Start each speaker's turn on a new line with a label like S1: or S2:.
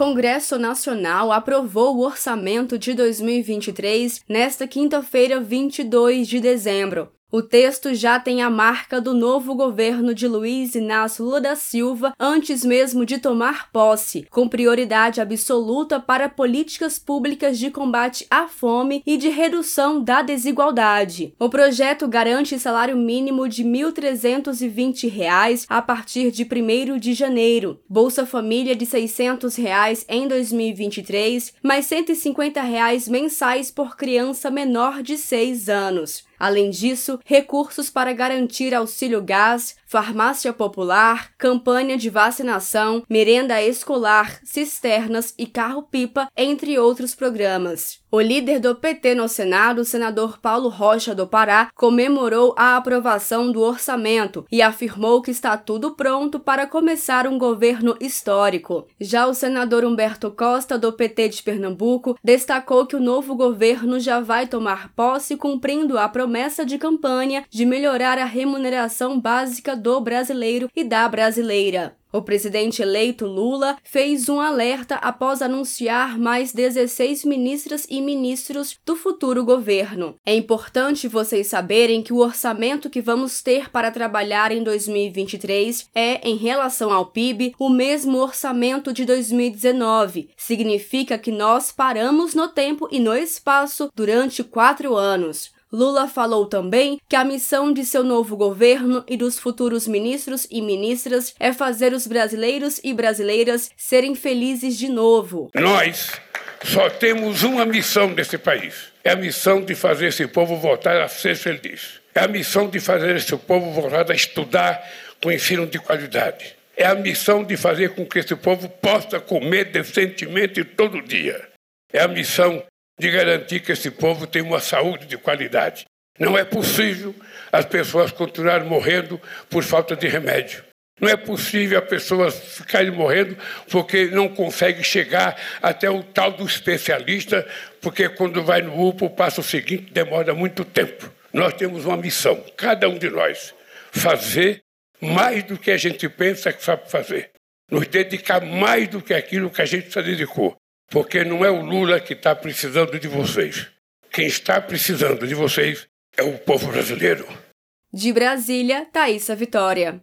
S1: Congresso Nacional aprovou o orçamento de 2023 nesta quinta-feira, 22 de dezembro. O texto já tem a marca do novo governo de Luiz Inácio Lula da Silva antes mesmo de tomar posse, com prioridade absoluta para políticas públicas de combate à fome e de redução da desigualdade. O projeto garante salário mínimo de R$ 1.320 a partir de 1 de janeiro, Bolsa Família de 600 reais em 2023, mais 150 reais mensais por criança menor de 6 anos. Além disso, recursos para garantir auxílio gás, farmácia popular, campanha de vacinação, merenda escolar, cisternas e carro-pipa, entre outros programas. O líder do PT no Senado, o senador Paulo Rocha do Pará, comemorou a aprovação do orçamento e afirmou que está tudo pronto para começar um governo histórico. Já o senador Humberto Costa, do PT de Pernambuco, destacou que o novo governo já vai tomar posse cumprindo a promessa de campanha de melhorar a remuneração básica do brasileiro e da brasileira. O presidente eleito Lula fez um alerta após anunciar mais 16 ministras e ministros do futuro governo. É importante vocês saberem que o orçamento que vamos ter para trabalhar em 2023 é, em relação ao PIB, o mesmo orçamento de 2019. Significa que nós paramos no tempo e no espaço durante quatro anos. Lula falou também que a missão de seu novo governo e dos futuros ministros e ministras é fazer os brasileiros e brasileiras serem felizes de novo.
S2: Nós só temos uma missão nesse país: é a missão de fazer esse povo voltar a ser feliz. É a missão de fazer esse povo voltar a estudar com ensino de qualidade. É a missão de fazer com que esse povo possa comer decentemente todo dia. É a missão de garantir que esse povo tenha uma saúde de qualidade. Não é possível as pessoas continuarem morrendo por falta de remédio. Não é possível as pessoas ficarem morrendo porque não conseguem chegar até o tal do especialista, porque quando vai no UPA, o passo seguinte demora muito tempo. Nós temos uma missão, cada um de nós, fazer mais do que a gente pensa que sabe fazer. Nos dedicar mais do que aquilo que a gente se dedicou. Porque não é o Lula que está precisando de vocês. Quem está precisando de vocês é o povo brasileiro.
S1: De Brasília, Thaisa Vitória.